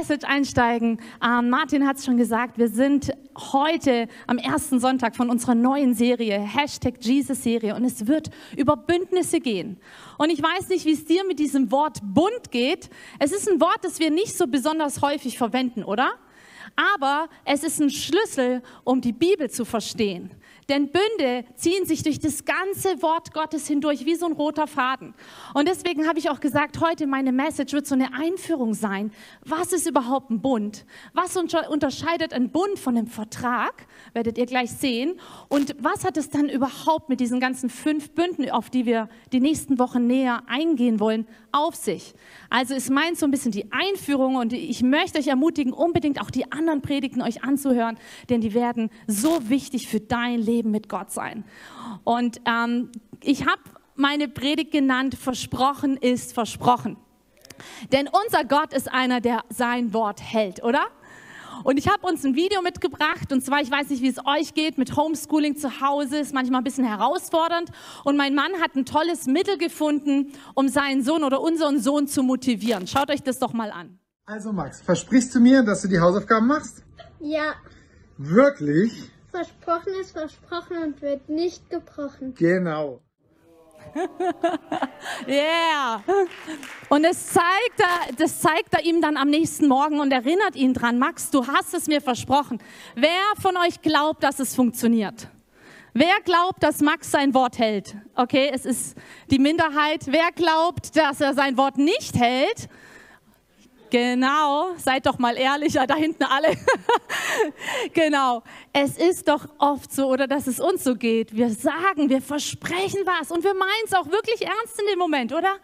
Message einsteigen. Ähm, Martin hat es schon gesagt, wir sind heute am ersten Sonntag von unserer neuen Serie, Hashtag Jesus-Serie, und es wird über Bündnisse gehen. Und ich weiß nicht, wie es dir mit diesem Wort Bund geht. Es ist ein Wort, das wir nicht so besonders häufig verwenden, oder? Aber es ist ein Schlüssel, um die Bibel zu verstehen. Denn Bünde ziehen sich durch das ganze Wort Gottes hindurch wie so ein roter Faden. Und deswegen habe ich auch gesagt, heute meine Message wird so eine Einführung sein. Was ist überhaupt ein Bund? Was unterscheidet ein Bund von einem Vertrag? Werdet ihr gleich sehen. Und was hat es dann überhaupt mit diesen ganzen fünf Bünden, auf die wir die nächsten Wochen näher eingehen wollen, auf sich? Also ist meint so ein bisschen die Einführung und ich möchte euch ermutigen, unbedingt auch die anderen Predigten euch anzuhören, denn die werden so wichtig für dein Leben mit Gott sein. Und ähm, ich habe meine Predigt genannt, versprochen ist versprochen. Denn unser Gott ist einer, der sein Wort hält, oder? Und ich habe uns ein Video mitgebracht und zwar, ich weiß nicht, wie es euch geht mit Homeschooling zu Hause, ist manchmal ein bisschen herausfordernd. Und mein Mann hat ein tolles Mittel gefunden, um seinen Sohn oder unseren Sohn zu motivieren. Schaut euch das doch mal an. Also Max, versprichst du mir, dass du die Hausaufgaben machst? Ja. Wirklich? Versprochen ist versprochen und wird nicht gebrochen. Genau. yeah. Und es zeigt, er, das zeigt er ihm dann am nächsten Morgen und erinnert ihn dran, Max, du hast es mir versprochen. Wer von euch glaubt, dass es funktioniert? Wer glaubt, dass Max sein Wort hält? Okay, es ist die Minderheit. Wer glaubt, dass er sein Wort nicht hält? Genau, seid doch mal ehrlicher, da hinten alle. genau, es ist doch oft so, oder dass es uns so geht. Wir sagen, wir versprechen was und wir meinen es auch wirklich ernst in dem Moment, oder?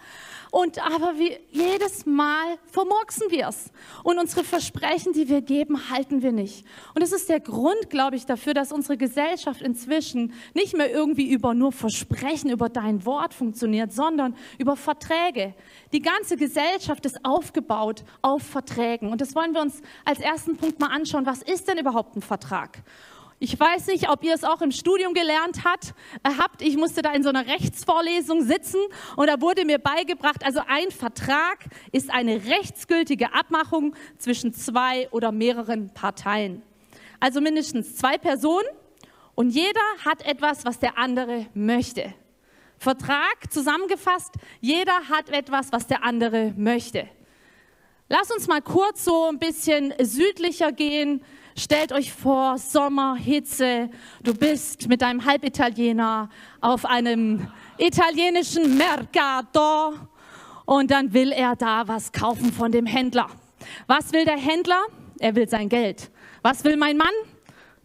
Und aber wir, jedes Mal vermurksen wir es. Und unsere Versprechen, die wir geben, halten wir nicht. Und das ist der Grund, glaube ich, dafür, dass unsere Gesellschaft inzwischen nicht mehr irgendwie über nur Versprechen, über dein Wort funktioniert, sondern über Verträge. Die ganze Gesellschaft ist aufgebaut auf Verträgen. Und das wollen wir uns als ersten Punkt mal anschauen. Was ist denn überhaupt ein Vertrag? Ich weiß nicht, ob ihr es auch im Studium gelernt hat, äh, habt. Ich musste da in so einer Rechtsvorlesung sitzen und da wurde mir beigebracht, also ein Vertrag ist eine rechtsgültige Abmachung zwischen zwei oder mehreren Parteien. Also mindestens zwei Personen und jeder hat etwas, was der andere möchte. Vertrag zusammengefasst, jeder hat etwas, was der andere möchte. Lass uns mal kurz so ein bisschen südlicher gehen Stellt euch vor, Sommer, Hitze, du bist mit deinem Halbitaliener auf einem italienischen Mercato und dann will er da was kaufen von dem Händler. Was will der Händler? Er will sein Geld. Was will mein Mann?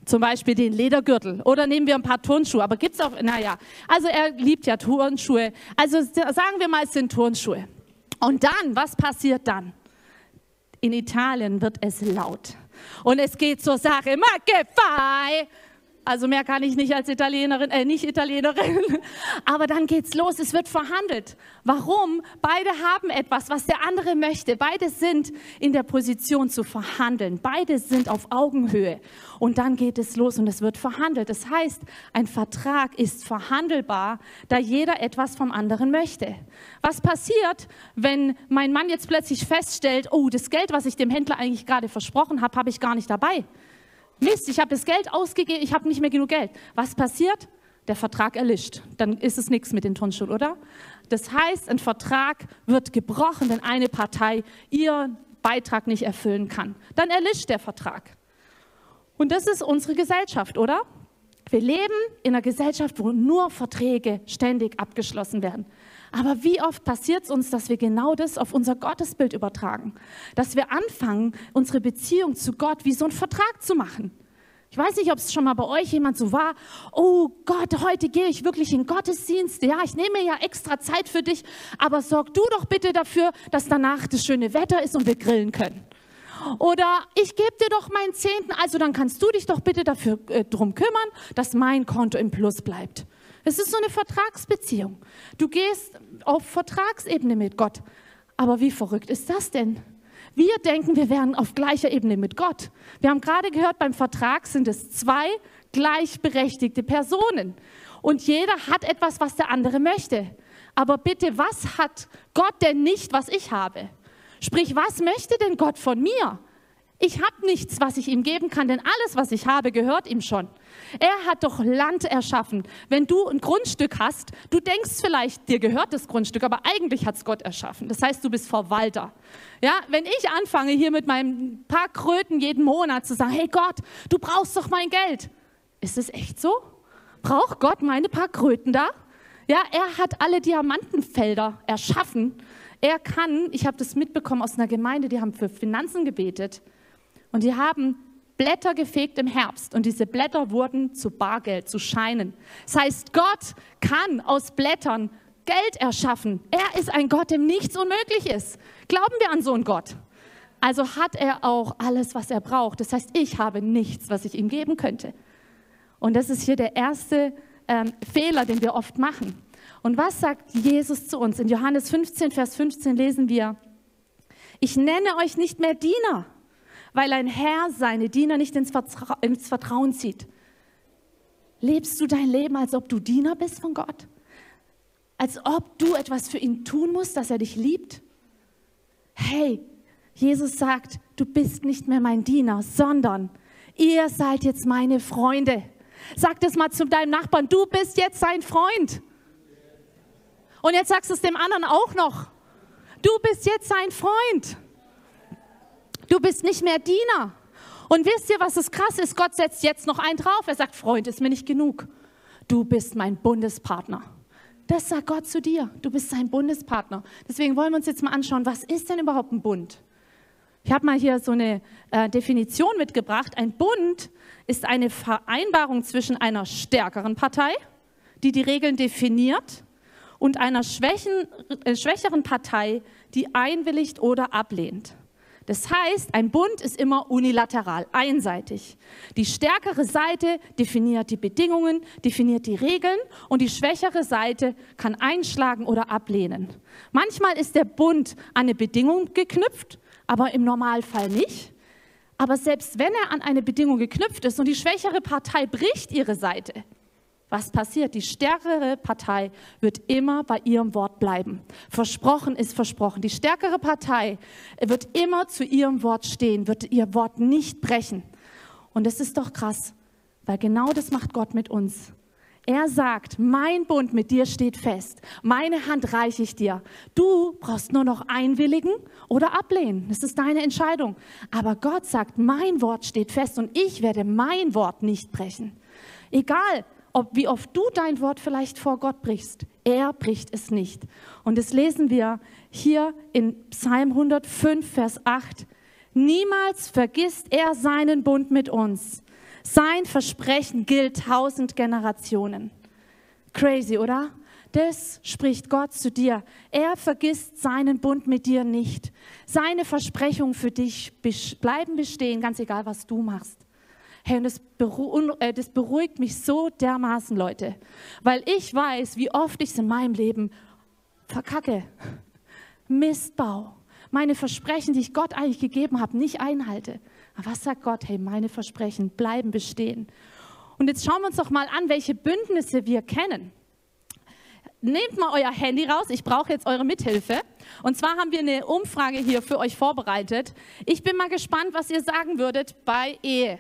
Zum Beispiel den Ledergürtel oder nehmen wir ein paar Turnschuhe. Aber gibt es auch, naja, also er liebt ja Turnschuhe. Also sagen wir mal, es sind Turnschuhe. Und dann, was passiert dann? In Italien wird es laut. Und es geht zur Sache. Ma che fai? Also mehr kann ich nicht als Italienerin, äh, nicht Italienerin. Aber dann geht's los. Es wird verhandelt. Warum? Beide haben etwas, was der andere möchte. Beide sind in der Position zu verhandeln. Beide sind auf Augenhöhe. Und dann geht es los und es wird verhandelt. Das heißt, ein Vertrag ist verhandelbar, da jeder etwas vom anderen möchte. Was passiert, wenn mein Mann jetzt plötzlich feststellt, oh, das Geld, was ich dem Händler eigentlich gerade versprochen habe, habe ich gar nicht dabei? Mist, ich habe das Geld ausgegeben, ich habe nicht mehr genug Geld. Was passiert? Der Vertrag erlischt. Dann ist es nichts mit den Turnschuhen, oder? Das heißt, ein Vertrag wird gebrochen, wenn eine Partei ihren Beitrag nicht erfüllen kann. Dann erlischt der Vertrag. Und das ist unsere Gesellschaft, oder? Wir leben in einer Gesellschaft, wo nur Verträge ständig abgeschlossen werden. Aber wie oft passiert es uns, dass wir genau das auf unser Gottesbild übertragen? Dass wir anfangen, unsere Beziehung zu Gott wie so einen Vertrag zu machen. Ich weiß nicht, ob es schon mal bei euch jemand so war, oh Gott, heute gehe ich wirklich in Gottesdienst. Ja, ich nehme ja extra Zeit für dich, aber sorg du doch bitte dafür, dass danach das schöne Wetter ist und wir grillen können. Oder ich gebe dir doch meinen Zehnten, also dann kannst du dich doch bitte dafür äh, drum kümmern, dass mein Konto im Plus bleibt. Es ist so eine Vertragsbeziehung. Du gehst auf Vertragsebene mit Gott. Aber wie verrückt ist das denn? Wir denken, wir wären auf gleicher Ebene mit Gott. Wir haben gerade gehört, beim Vertrag sind es zwei gleichberechtigte Personen. Und jeder hat etwas, was der andere möchte. Aber bitte, was hat Gott denn nicht, was ich habe? Sprich, was möchte denn Gott von mir? Ich habe nichts, was ich ihm geben kann, denn alles, was ich habe, gehört ihm schon. Er hat doch Land erschaffen. Wenn du ein Grundstück hast, du denkst vielleicht, dir gehört das Grundstück, aber eigentlich hat es Gott erschaffen. Das heißt, du bist Verwalter. Ja, wenn ich anfange, hier mit meinem paar Kröten jeden Monat zu sagen, hey Gott, du brauchst doch mein Geld. Ist es echt so? Braucht Gott meine paar Kröten da? Ja, er hat alle Diamantenfelder erschaffen. Er kann, ich habe das mitbekommen aus einer Gemeinde, die haben für Finanzen gebetet und die haben Blätter gefegt im Herbst und diese Blätter wurden zu Bargeld, zu Scheinen. Das heißt, Gott kann aus Blättern Geld erschaffen. Er ist ein Gott, dem nichts unmöglich ist. Glauben wir an so einen Gott? Also hat er auch alles, was er braucht. Das heißt, ich habe nichts, was ich ihm geben könnte. Und das ist hier der erste ähm, Fehler, den wir oft machen. Und was sagt Jesus zu uns? In Johannes 15, Vers 15 lesen wir, ich nenne euch nicht mehr Diener, weil ein Herr seine Diener nicht ins, Vertra ins Vertrauen zieht. Lebst du dein Leben, als ob du Diener bist von Gott? Als ob du etwas für ihn tun musst, dass er dich liebt? Hey, Jesus sagt, du bist nicht mehr mein Diener, sondern ihr seid jetzt meine Freunde. Sag das mal zu deinem Nachbarn, du bist jetzt sein Freund. Und jetzt sagst du es dem anderen auch noch. Du bist jetzt sein Freund. Du bist nicht mehr Diener. Und wisst ihr, was das krass ist? Gott setzt jetzt noch einen drauf. Er sagt, Freund ist mir nicht genug. Du bist mein Bundespartner. Das sagt Gott zu dir. Du bist sein Bundespartner. Deswegen wollen wir uns jetzt mal anschauen, was ist denn überhaupt ein Bund? Ich habe mal hier so eine äh, Definition mitgebracht. Ein Bund ist eine Vereinbarung zwischen einer stärkeren Partei, die die Regeln definiert, und einer schwächen, äh, schwächeren Partei, die einwilligt oder ablehnt. Das heißt, ein Bund ist immer unilateral, einseitig. Die stärkere Seite definiert die Bedingungen, definiert die Regeln und die schwächere Seite kann einschlagen oder ablehnen. Manchmal ist der Bund an eine Bedingung geknüpft, aber im Normalfall nicht. Aber selbst wenn er an eine Bedingung geknüpft ist und die schwächere Partei bricht ihre Seite, was passiert? Die stärkere Partei wird immer bei ihrem Wort bleiben. Versprochen ist versprochen. Die stärkere Partei wird immer zu ihrem Wort stehen, wird ihr Wort nicht brechen. Und das ist doch krass, weil genau das macht Gott mit uns. Er sagt, mein Bund mit dir steht fest. Meine Hand reiche ich dir. Du brauchst nur noch einwilligen oder ablehnen. Das ist deine Entscheidung. Aber Gott sagt, mein Wort steht fest und ich werde mein Wort nicht brechen. Egal, ob wie oft du dein Wort vielleicht vor Gott brichst. Er bricht es nicht. Und das lesen wir hier in Psalm 105, Vers 8. Niemals vergisst er seinen Bund mit uns. Sein Versprechen gilt tausend Generationen. Crazy, oder? Das spricht Gott zu dir. Er vergisst seinen Bund mit dir nicht. Seine Versprechungen für dich bleiben bestehen, ganz egal, was du machst. Hey, und das, beru äh, das beruhigt mich so dermaßen, Leute, weil ich weiß, wie oft ich es in meinem Leben verkacke. Mistbau. Meine Versprechen, die ich Gott eigentlich gegeben habe, nicht einhalte. Aber was sagt Gott? Hey, meine Versprechen bleiben bestehen. Und jetzt schauen wir uns doch mal an, welche Bündnisse wir kennen. Nehmt mal euer Handy raus, ich brauche jetzt eure Mithilfe. Und zwar haben wir eine Umfrage hier für euch vorbereitet. Ich bin mal gespannt, was ihr sagen würdet bei Ehe.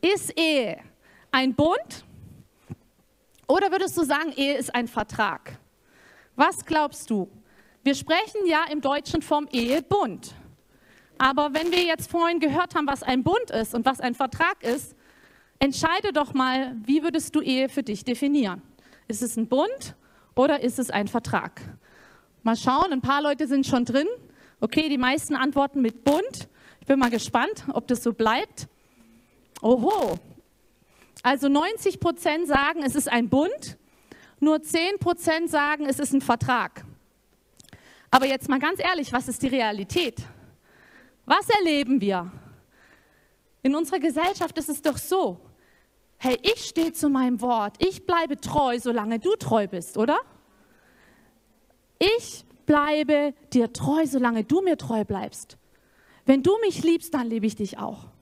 Ist Ehe ein Bund oder würdest du sagen, Ehe ist ein Vertrag? Was glaubst du? Wir sprechen ja im Deutschen vom Ehebund. Aber wenn wir jetzt vorhin gehört haben, was ein Bund ist und was ein Vertrag ist, entscheide doch mal, wie würdest du Ehe für dich definieren? Ist es ein Bund oder ist es ein Vertrag? Mal schauen, ein paar Leute sind schon drin. Okay, die meisten antworten mit Bund. Ich bin mal gespannt, ob das so bleibt. Oho. Also 90 Prozent sagen, es ist ein Bund, nur 10 Prozent sagen, es ist ein Vertrag. Aber jetzt mal ganz ehrlich, was ist die Realität? Was erleben wir? In unserer Gesellschaft ist es doch so, hey, ich stehe zu meinem Wort, ich bleibe treu, solange du treu bist, oder? Ich bleibe dir treu, solange du mir treu bleibst. Wenn du mich liebst, dann liebe ich dich auch.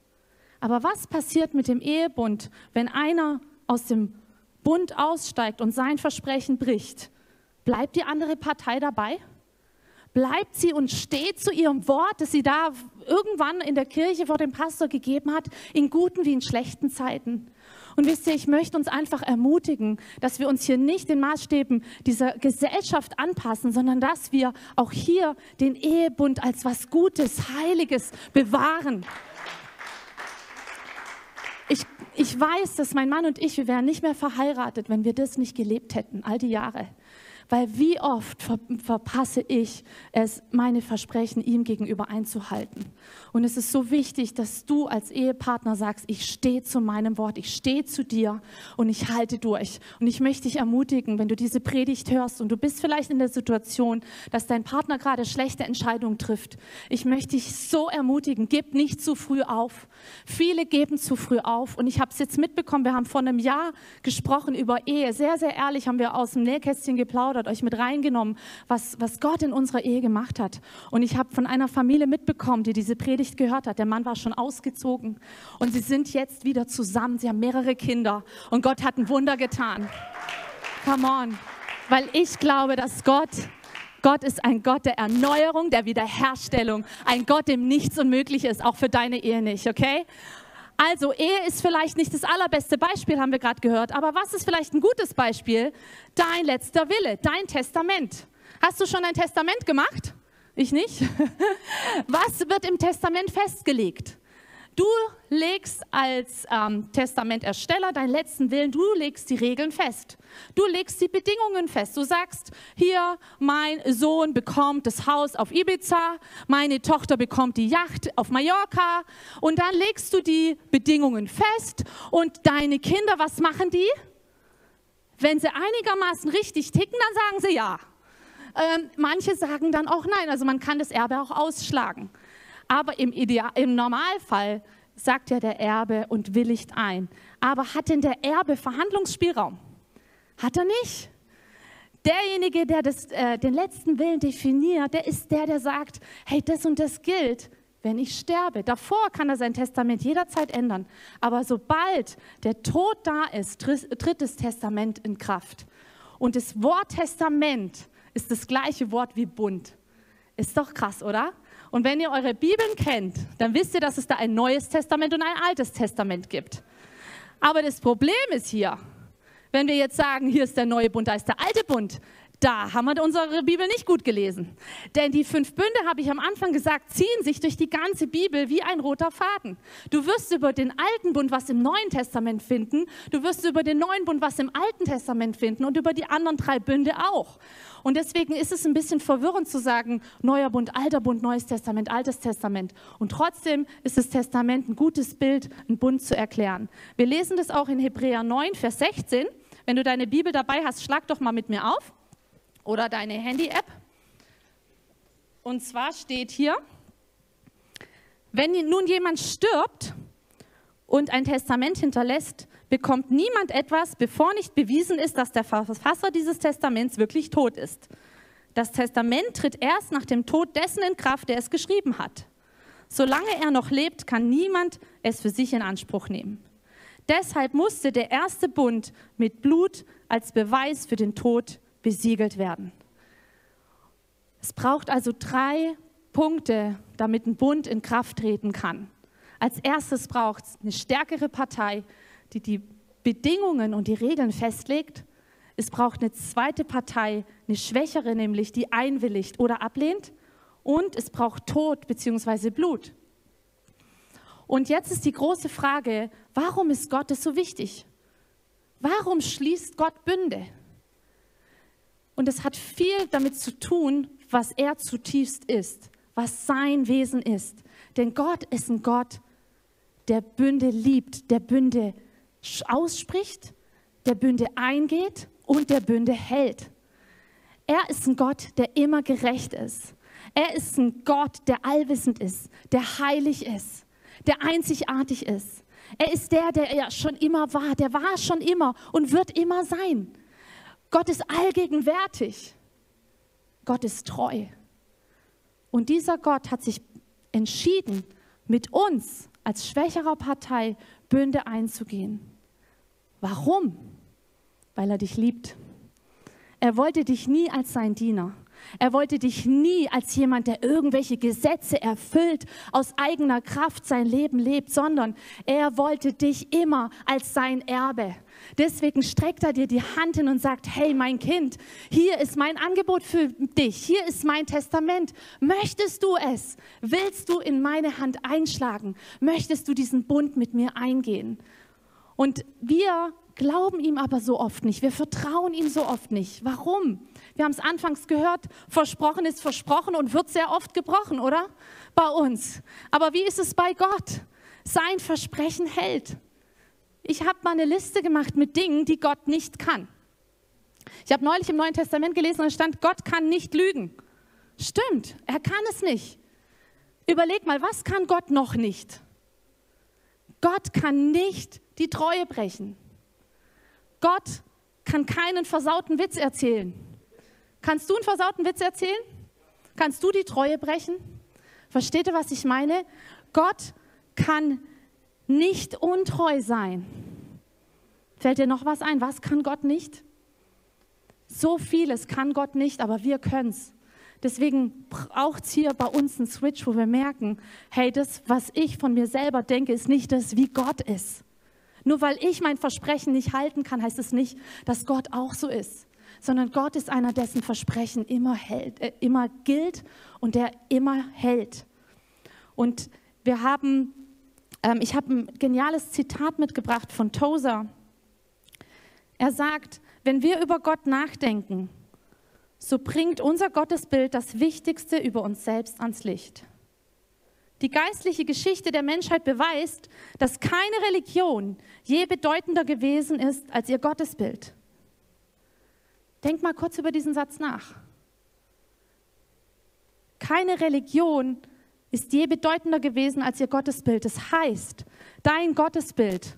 Aber was passiert mit dem Ehebund, wenn einer aus dem Bund aussteigt und sein Versprechen bricht? Bleibt die andere Partei dabei? bleibt sie und steht zu ihrem Wort, das sie da irgendwann in der Kirche vor dem Pastor gegeben hat, in guten wie in schlechten Zeiten. Und wisst ihr, ich möchte uns einfach ermutigen, dass wir uns hier nicht den Maßstäben dieser Gesellschaft anpassen, sondern dass wir auch hier den Ehebund als was Gutes, Heiliges bewahren. Ich, ich weiß, dass mein Mann und ich, wir wären nicht mehr verheiratet, wenn wir das nicht gelebt hätten, all die Jahre. Weil wie oft ver verpasse ich es, meine Versprechen ihm gegenüber einzuhalten. Und es ist so wichtig, dass du als Ehepartner sagst, ich stehe zu meinem Wort, ich stehe zu dir und ich halte durch. Und ich möchte dich ermutigen, wenn du diese Predigt hörst und du bist vielleicht in der Situation, dass dein Partner gerade schlechte Entscheidungen trifft. Ich möchte dich so ermutigen, gib nicht zu früh auf. Viele geben zu früh auf. Und ich habe es jetzt mitbekommen, wir haben vor einem Jahr gesprochen über Ehe. Sehr, sehr ehrlich haben wir aus dem Nähkästchen geplaudert, euch mit reingenommen, was, was Gott in unserer Ehe gemacht hat. Und ich habe von einer Familie mitbekommen, die diese Predigt gehört hat. Der Mann war schon ausgezogen und sie sind jetzt wieder zusammen. Sie haben mehrere Kinder und Gott hat ein Wunder getan. Come on. Weil ich glaube, dass Gott Gott ist ein Gott der Erneuerung, der Wiederherstellung, ein Gott, dem nichts unmöglich ist, auch für deine Ehe nicht, okay? Also Ehe ist vielleicht nicht das allerbeste Beispiel, haben wir gerade gehört, aber was ist vielleicht ein gutes Beispiel? Dein letzter Wille, dein Testament. Hast du schon ein Testament gemacht? Ich nicht. Was wird im Testament festgelegt? Du legst als ähm, Testamentersteller deinen letzten Willen, du legst die Regeln fest. Du legst die Bedingungen fest. Du sagst, hier, mein Sohn bekommt das Haus auf Ibiza, meine Tochter bekommt die Yacht auf Mallorca und dann legst du die Bedingungen fest und deine Kinder, was machen die? Wenn sie einigermaßen richtig ticken, dann sagen sie ja. Ähm, manche sagen dann auch nein, also man kann das Erbe auch ausschlagen. Aber im, Ideal, im Normalfall sagt ja der Erbe und willigt ein. Aber hat denn der Erbe Verhandlungsspielraum? Hat er nicht? Derjenige, der das, äh, den letzten Willen definiert, der ist der, der sagt, hey, das und das gilt, wenn ich sterbe. Davor kann er sein Testament jederzeit ändern. Aber sobald der Tod da ist, tritt das Testament in Kraft. Und das Wort Testament ist das gleiche Wort wie Bund. Ist doch krass, oder? Und wenn ihr eure Bibeln kennt, dann wisst ihr, dass es da ein neues Testament und ein altes Testament gibt. Aber das Problem ist hier, wenn wir jetzt sagen, hier ist der neue Bund, da ist der alte Bund, da haben wir unsere Bibel nicht gut gelesen. Denn die fünf Bünde, habe ich am Anfang gesagt, ziehen sich durch die ganze Bibel wie ein roter Faden. Du wirst über den alten Bund was im Neuen Testament finden, du wirst über den neuen Bund was im Alten Testament finden und über die anderen drei Bünde auch. Und deswegen ist es ein bisschen verwirrend zu sagen, neuer Bund, alter Bund, neues Testament, altes Testament. Und trotzdem ist das Testament ein gutes Bild, einen Bund zu erklären. Wir lesen das auch in Hebräer 9, Vers 16. Wenn du deine Bibel dabei hast, schlag doch mal mit mir auf oder deine Handy-App. Und zwar steht hier, wenn nun jemand stirbt und ein Testament hinterlässt, bekommt niemand etwas, bevor nicht bewiesen ist, dass der Verfasser dieses Testaments wirklich tot ist. Das Testament tritt erst nach dem Tod dessen in Kraft, der es geschrieben hat. Solange er noch lebt, kann niemand es für sich in Anspruch nehmen. Deshalb musste der erste Bund mit Blut als Beweis für den Tod besiegelt werden. Es braucht also drei Punkte, damit ein Bund in Kraft treten kann. Als erstes braucht es eine stärkere Partei, die die Bedingungen und die Regeln festlegt. Es braucht eine zweite Partei, eine schwächere nämlich, die einwilligt oder ablehnt. Und es braucht Tod bzw. Blut. Und jetzt ist die große Frage, warum ist Gott es so wichtig? Warum schließt Gott Bünde? Und es hat viel damit zu tun, was er zutiefst ist, was sein Wesen ist. Denn Gott ist ein Gott, der Bünde liebt, der Bünde ausspricht, der Bünde eingeht und der Bünde hält. Er ist ein Gott, der immer gerecht ist. Er ist ein Gott, der allwissend ist, der heilig ist, der einzigartig ist. Er ist der, der ja schon immer war, der war schon immer und wird immer sein. Gott ist allgegenwärtig. Gott ist treu. Und dieser Gott hat sich entschieden, mit uns als schwächerer Partei Bünde einzugehen. Warum? Weil er dich liebt. Er wollte dich nie als sein Diener. Er wollte dich nie als jemand, der irgendwelche Gesetze erfüllt, aus eigener Kraft sein Leben lebt, sondern er wollte dich immer als sein Erbe. Deswegen streckt er dir die Hand hin und sagt, hey mein Kind, hier ist mein Angebot für dich, hier ist mein Testament. Möchtest du es? Willst du in meine Hand einschlagen? Möchtest du diesen Bund mit mir eingehen? Und wir glauben ihm aber so oft nicht, wir vertrauen ihm so oft nicht. Warum? Wir haben es anfangs gehört, versprochen ist versprochen und wird sehr oft gebrochen, oder? Bei uns. Aber wie ist es bei Gott? Sein Versprechen hält. Ich habe mal eine Liste gemacht mit Dingen, die Gott nicht kann. Ich habe neulich im Neuen Testament gelesen und stand, Gott kann nicht lügen. Stimmt, er kann es nicht. Überleg mal, was kann Gott noch nicht? Gott kann nicht die Treue brechen. Gott kann keinen versauten Witz erzählen. Kannst du einen versauten Witz erzählen? Kannst du die Treue brechen? Versteht ihr, was ich meine? Gott kann nicht untreu sein. Fällt dir noch was ein? Was kann Gott nicht? So vieles kann Gott nicht, aber wir können es. Deswegen braucht es hier bei uns einen Switch, wo wir merken, hey, das, was ich von mir selber denke, ist nicht das, wie Gott ist. Nur weil ich mein Versprechen nicht halten kann, heißt es nicht, dass Gott auch so ist, sondern Gott ist einer, dessen Versprechen immer, hält, äh, immer gilt und der immer hält. Und wir haben ähm, ich habe ein geniales Zitat mitgebracht von Tozer. Er sagt, wenn wir über Gott nachdenken, so bringt unser Gottesbild das Wichtigste über uns selbst ans Licht. Die geistliche Geschichte der Menschheit beweist, dass keine Religion je bedeutender gewesen ist als ihr Gottesbild. Denk mal kurz über diesen Satz nach. Keine Religion ist je bedeutender gewesen als ihr Gottesbild. Das heißt, dein Gottesbild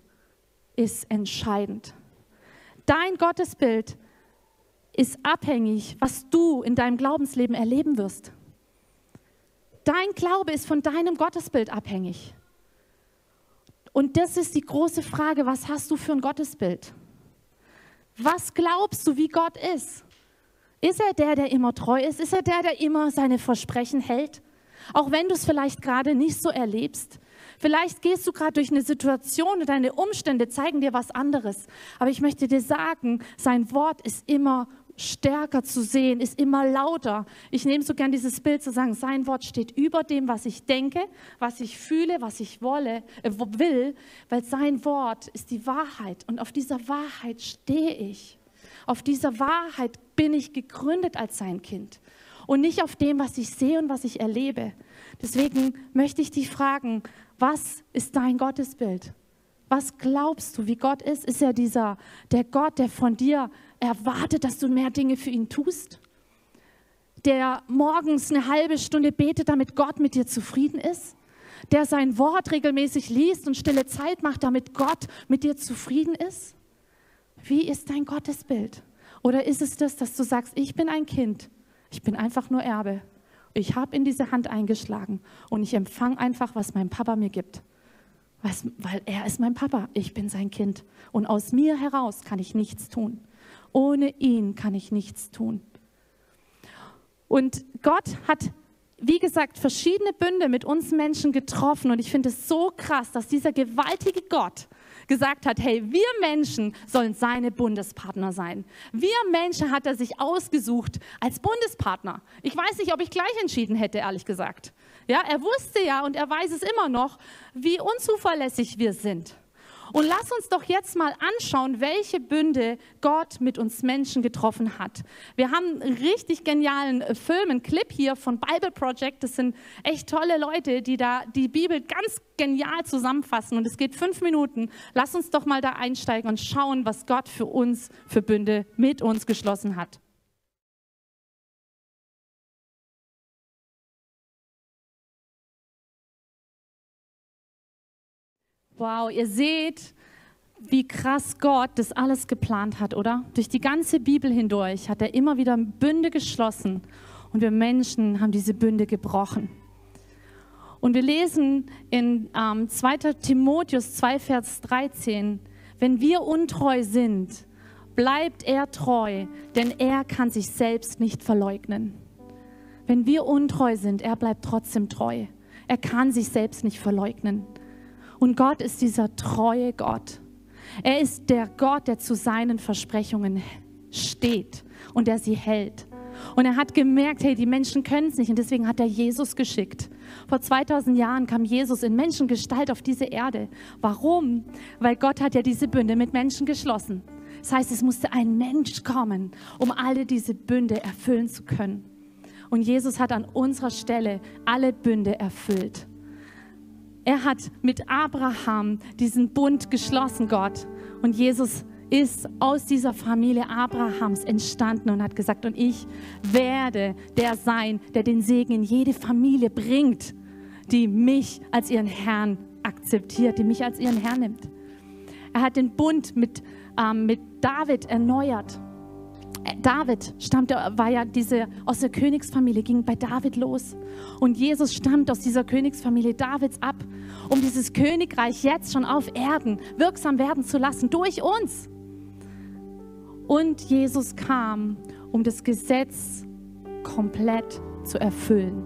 ist entscheidend. Dein Gottesbild ist abhängig, was du in deinem Glaubensleben erleben wirst. Dein Glaube ist von deinem Gottesbild abhängig. Und das ist die große Frage, was hast du für ein Gottesbild? Was glaubst du, wie Gott ist? Ist er der, der immer treu ist? Ist er der, der immer seine Versprechen hält? Auch wenn du es vielleicht gerade nicht so erlebst. Vielleicht gehst du gerade durch eine Situation und deine Umstände zeigen dir was anderes. Aber ich möchte dir sagen, sein Wort ist immer stärker zu sehen, ist immer lauter. Ich nehme so gern dieses Bild zu sagen, sein Wort steht über dem, was ich denke, was ich fühle, was ich wolle, äh, will, weil sein Wort ist die Wahrheit und auf dieser Wahrheit stehe ich. Auf dieser Wahrheit bin ich gegründet als sein Kind und nicht auf dem, was ich sehe und was ich erlebe. Deswegen möchte ich dich fragen, was ist dein Gottesbild? Was glaubst du, wie Gott ist? Ist er dieser, der Gott, der von dir erwartet, dass du mehr Dinge für ihn tust? Der morgens eine halbe Stunde betet, damit Gott mit dir zufrieden ist? Der sein Wort regelmäßig liest und stille Zeit macht, damit Gott mit dir zufrieden ist? Wie ist dein Gottesbild? Oder ist es das, dass du sagst, ich bin ein Kind ich bin einfach nur Erbe. Ich habe in diese Hand eingeschlagen und ich empfange einfach, was mein Papa mir gibt. Weil er ist mein Papa, ich bin sein Kind. Und aus mir heraus kann ich nichts tun. Ohne ihn kann ich nichts tun. Und Gott hat, wie gesagt, verschiedene Bünde mit uns Menschen getroffen. Und ich finde es so krass, dass dieser gewaltige Gott gesagt hat, hey, wir Menschen sollen seine Bundespartner sein. Wir Menschen hat er sich ausgesucht als Bundespartner. Ich weiß nicht, ob ich gleich entschieden hätte, ehrlich gesagt. Ja, er wusste ja und er weiß es immer noch, wie unzuverlässig wir sind. Und lass uns doch jetzt mal anschauen, welche Bünde Gott mit uns Menschen getroffen hat. Wir haben einen richtig genialen äh, Film, einen Clip hier von Bible Project. Das sind echt tolle Leute, die da die Bibel ganz genial zusammenfassen. Und es geht fünf Minuten. Lass uns doch mal da einsteigen und schauen, was Gott für uns, für Bünde mit uns geschlossen hat. Wow, ihr seht, wie krass Gott das alles geplant hat, oder? Durch die ganze Bibel hindurch hat er immer wieder Bünde geschlossen und wir Menschen haben diese Bünde gebrochen. Und wir lesen in ähm, 2. Timotheus 2, Vers 13, wenn wir untreu sind, bleibt er treu, denn er kann sich selbst nicht verleugnen. Wenn wir untreu sind, er bleibt trotzdem treu. Er kann sich selbst nicht verleugnen. Und Gott ist dieser treue Gott. Er ist der Gott, der zu seinen Versprechungen steht und der sie hält. Und er hat gemerkt, hey, die Menschen können es nicht und deswegen hat er Jesus geschickt. Vor 2000 Jahren kam Jesus in Menschengestalt auf diese Erde. Warum? Weil Gott hat ja diese Bünde mit Menschen geschlossen. Das heißt, es musste ein Mensch kommen, um alle diese Bünde erfüllen zu können. Und Jesus hat an unserer Stelle alle Bünde erfüllt. Er hat mit Abraham diesen Bund geschlossen, Gott. Und Jesus ist aus dieser Familie Abrahams entstanden und hat gesagt, und ich werde der sein, der den Segen in jede Familie bringt, die mich als ihren Herrn akzeptiert, die mich als ihren Herrn nimmt. Er hat den Bund mit, ähm, mit David erneuert. Äh, David stammte, war ja diese, aus der Königsfamilie, ging bei David los. Und Jesus stammt aus dieser Königsfamilie Davids ab, um dieses Königreich jetzt schon auf Erden wirksam werden zu lassen, durch uns. Und Jesus kam, um das Gesetz komplett zu erfüllen.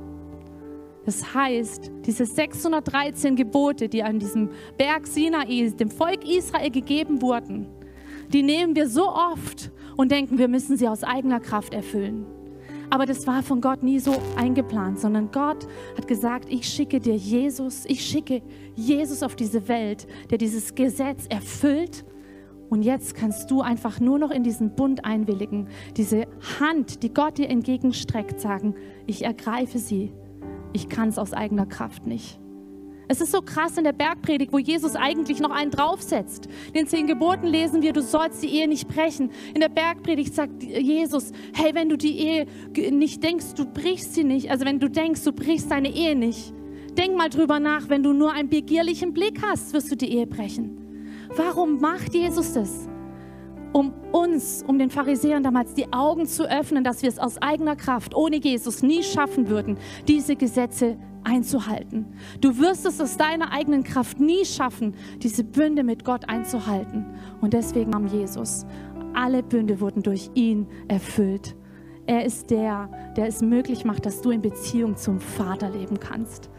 Das heißt, diese 613 Gebote, die an diesem Berg Sinai, dem Volk Israel gegeben wurden, die nehmen wir so oft und denken, wir müssen sie aus eigener Kraft erfüllen. Aber das war von Gott nie so eingeplant, sondern Gott hat gesagt, ich schicke dir Jesus, ich schicke Jesus auf diese Welt, der dieses Gesetz erfüllt und jetzt kannst du einfach nur noch in diesen Bund einwilligen, diese Hand, die Gott dir entgegenstreckt, sagen, ich ergreife sie. Ich kann es aus eigener Kraft nicht. Es ist so krass in der Bergpredigt, wo Jesus eigentlich noch einen draufsetzt. In den zehn Geboten lesen wir, du sollst die Ehe nicht brechen. In der Bergpredigt sagt Jesus, hey, wenn du die Ehe nicht denkst, du brichst sie nicht. Also wenn du denkst, du brichst deine Ehe nicht. Denk mal drüber nach, wenn du nur einen begierlichen Blick hast, wirst du die Ehe brechen. Warum macht Jesus das? Um uns, um den Pharisäern damals die Augen zu öffnen, dass wir es aus eigener Kraft, ohne Jesus, nie schaffen würden, diese Gesetze einzuhalten. Du wirst es aus deiner eigenen Kraft nie schaffen, diese Bünde mit Gott einzuhalten. Und deswegen am Jesus. Alle Bünde wurden durch ihn erfüllt. Er ist der, der es möglich macht, dass du in Beziehung zum Vater leben kannst.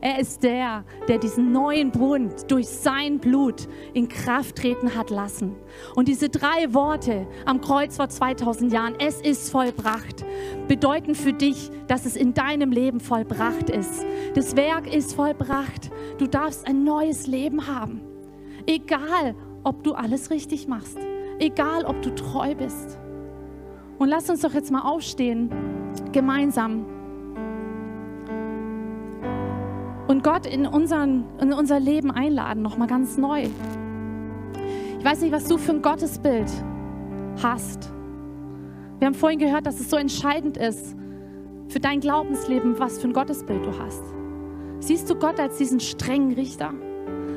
Er ist der, der diesen neuen Bund durch sein Blut in Kraft treten hat lassen. Und diese drei Worte am Kreuz vor 2000 Jahren, es ist vollbracht, bedeuten für dich, dass es in deinem Leben vollbracht ist. Das Werk ist vollbracht. Du darfst ein neues Leben haben. Egal, ob du alles richtig machst. Egal, ob du treu bist. Und lass uns doch jetzt mal aufstehen, gemeinsam. Und Gott in, unseren, in unser Leben einladen, nochmal ganz neu. Ich weiß nicht, was du für ein Gottesbild hast. Wir haben vorhin gehört, dass es so entscheidend ist für dein Glaubensleben, was für ein Gottesbild du hast. Siehst du Gott als diesen strengen Richter,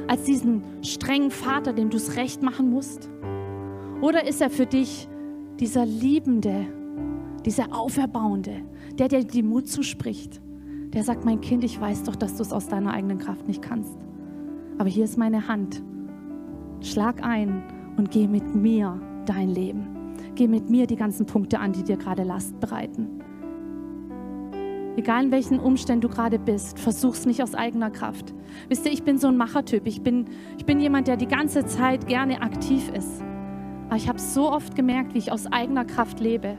als diesen strengen Vater, dem du es recht machen musst? Oder ist er für dich dieser Liebende, dieser Auferbauende, der dir die Mut zuspricht? Der sagt, mein Kind, ich weiß doch, dass du es aus deiner eigenen Kraft nicht kannst. Aber hier ist meine Hand. Schlag ein und geh mit mir dein Leben. Geh mit mir die ganzen Punkte an, die dir gerade Last bereiten. Egal in welchen Umständen du gerade bist, versuch's nicht aus eigener Kraft. Wisst ihr, ich bin so ein Machertyp. Ich bin, ich bin jemand, der die ganze Zeit gerne aktiv ist. Aber ich habe so oft gemerkt, wie ich aus eigener Kraft lebe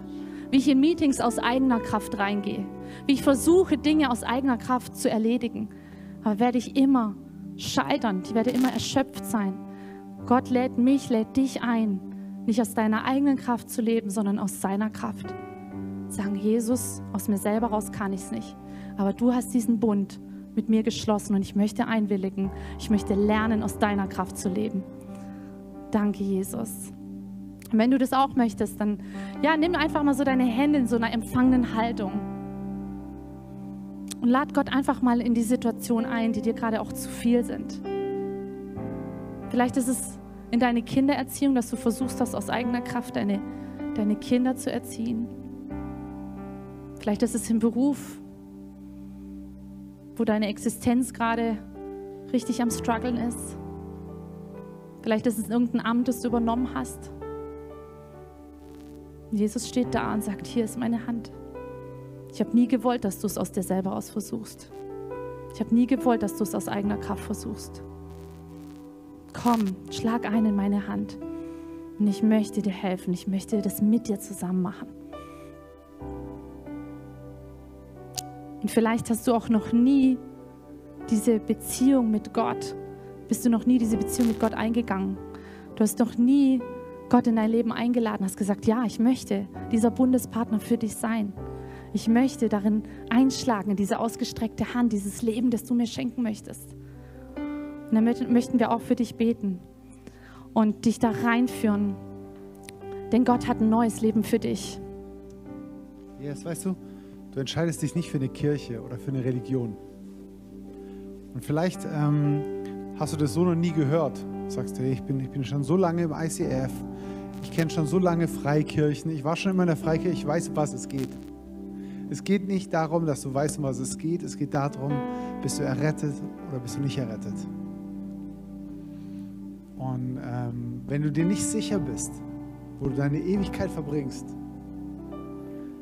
wie ich in Meetings aus eigener Kraft reingehe, wie ich versuche, Dinge aus eigener Kraft zu erledigen. Aber werde ich immer scheitern, ich werde immer erschöpft sein. Gott lädt mich, lädt dich ein, nicht aus deiner eigenen Kraft zu leben, sondern aus seiner Kraft. Sagen, Jesus, aus mir selber raus kann ich es nicht. Aber du hast diesen Bund mit mir geschlossen und ich möchte einwilligen. Ich möchte lernen, aus deiner Kraft zu leben. Danke, Jesus. Und wenn du das auch möchtest, dann ja, nimm einfach mal so deine Hände in so einer empfangenen Haltung. Und lad Gott einfach mal in die Situation ein, die dir gerade auch zu viel sind. Vielleicht ist es in deine Kindererziehung, dass du versuchst, das aus eigener Kraft deine, deine Kinder zu erziehen. Vielleicht ist es im Beruf, wo deine Existenz gerade richtig am Struggeln ist. Vielleicht ist es irgendein Amt, das du übernommen hast. Jesus steht da und sagt, hier ist meine Hand. Ich habe nie gewollt, dass du es aus dir selber aus versuchst. Ich habe nie gewollt, dass du es aus eigener Kraft versuchst. Komm, schlag ein in meine Hand. Und ich möchte dir helfen. Ich möchte das mit dir zusammen machen. Und vielleicht hast du auch noch nie diese Beziehung mit Gott, bist du noch nie diese Beziehung mit Gott eingegangen. Du hast noch nie Gott in dein Leben eingeladen, hast gesagt, ja, ich möchte dieser Bundespartner für dich sein. Ich möchte darin einschlagen, in diese ausgestreckte Hand, dieses Leben, das du mir schenken möchtest. Und dann möchten wir auch für dich beten und dich da reinführen. Denn Gott hat ein neues Leben für dich. Yes, weißt du, du entscheidest dich nicht für eine Kirche oder für eine Religion. Und vielleicht ähm, hast du das so noch nie gehört. Sagst du, hey, ich bin, ich bin schon so lange im ICF, ich kenne schon so lange Freikirchen, ich war schon immer in der Freikirche, ich weiß, was es geht. Es geht nicht darum, dass du weißt, um was es geht. Es geht darum, bist du errettet oder bist du nicht errettet. Und ähm, wenn du dir nicht sicher bist, wo du deine Ewigkeit verbringst,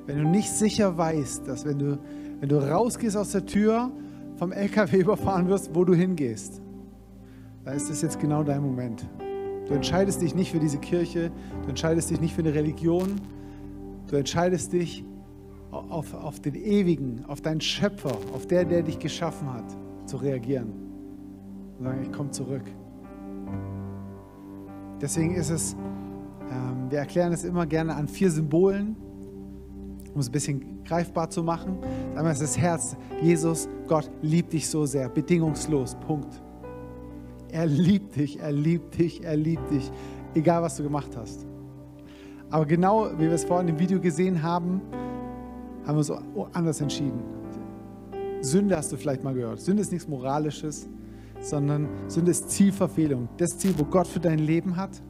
wenn du nicht sicher weißt, dass wenn du, wenn du rausgehst aus der Tür, vom LKW überfahren wirst, wo du hingehst, dann ist das jetzt genau dein Moment. Du entscheidest dich nicht für diese Kirche, du entscheidest dich nicht für eine Religion, du entscheidest dich auf, auf den Ewigen, auf deinen Schöpfer, auf der, der dich geschaffen hat, zu reagieren. Und sagen, ich komme zurück. Deswegen ist es, ähm, wir erklären es immer gerne an vier Symbolen, um es ein bisschen greifbar zu machen. Einmal ist das Herz, Jesus, Gott liebt dich so sehr, bedingungslos, Punkt. Er liebt dich, er liebt dich, er liebt dich, egal was du gemacht hast. Aber genau wie wir es vorhin im Video gesehen haben, haben wir uns anders entschieden. Sünde hast du vielleicht mal gehört. Sünde ist nichts Moralisches, sondern Sünde ist Zielverfehlung. Das Ziel, wo Gott für dein Leben hat,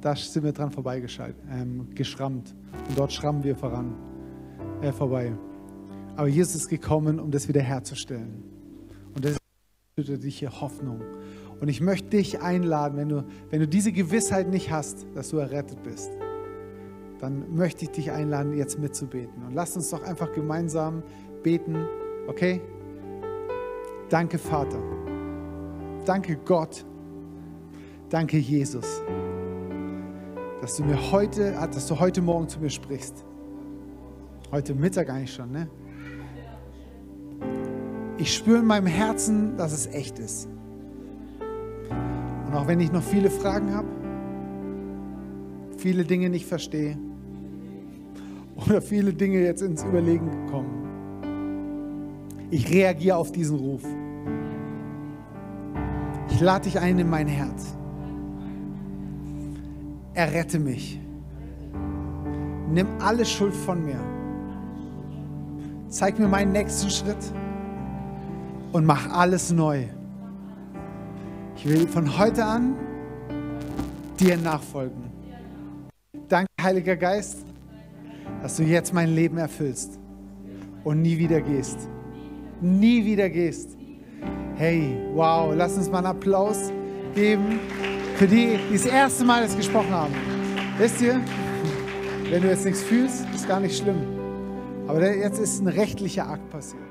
da sind wir dran vorbeigeschrammt. Ähm, und dort schrammen wir voran, äh, vorbei. Aber Jesus ist gekommen, um das wiederherzustellen. Hier Hoffnung. Und ich möchte dich einladen, wenn du, wenn du diese Gewissheit nicht hast, dass du errettet bist, dann möchte ich dich einladen, jetzt mitzubeten. Und lass uns doch einfach gemeinsam beten, okay? Danke, Vater. Danke, Gott. Danke, Jesus, dass du mir heute, dass du heute Morgen zu mir sprichst. Heute Mittag eigentlich schon, ne? Ich spüre in meinem Herzen, dass es echt ist. Und auch wenn ich noch viele Fragen habe, viele Dinge nicht verstehe, oder viele Dinge jetzt ins Überlegen kommen. Ich reagiere auf diesen Ruf. Ich lade dich ein in mein Herz. Errette mich. Nimm alle Schuld von mir. Zeig mir meinen nächsten Schritt und mach alles neu. Ich will von heute an dir nachfolgen. Danke, Heiliger Geist dass du jetzt mein Leben erfüllst und nie wieder gehst. Nie wieder gehst. Hey, wow, lass uns mal einen Applaus geben für die, die das erste Mal das gesprochen haben. Wisst ihr, wenn du jetzt nichts fühlst, ist gar nicht schlimm. Aber jetzt ist ein rechtlicher Akt passiert.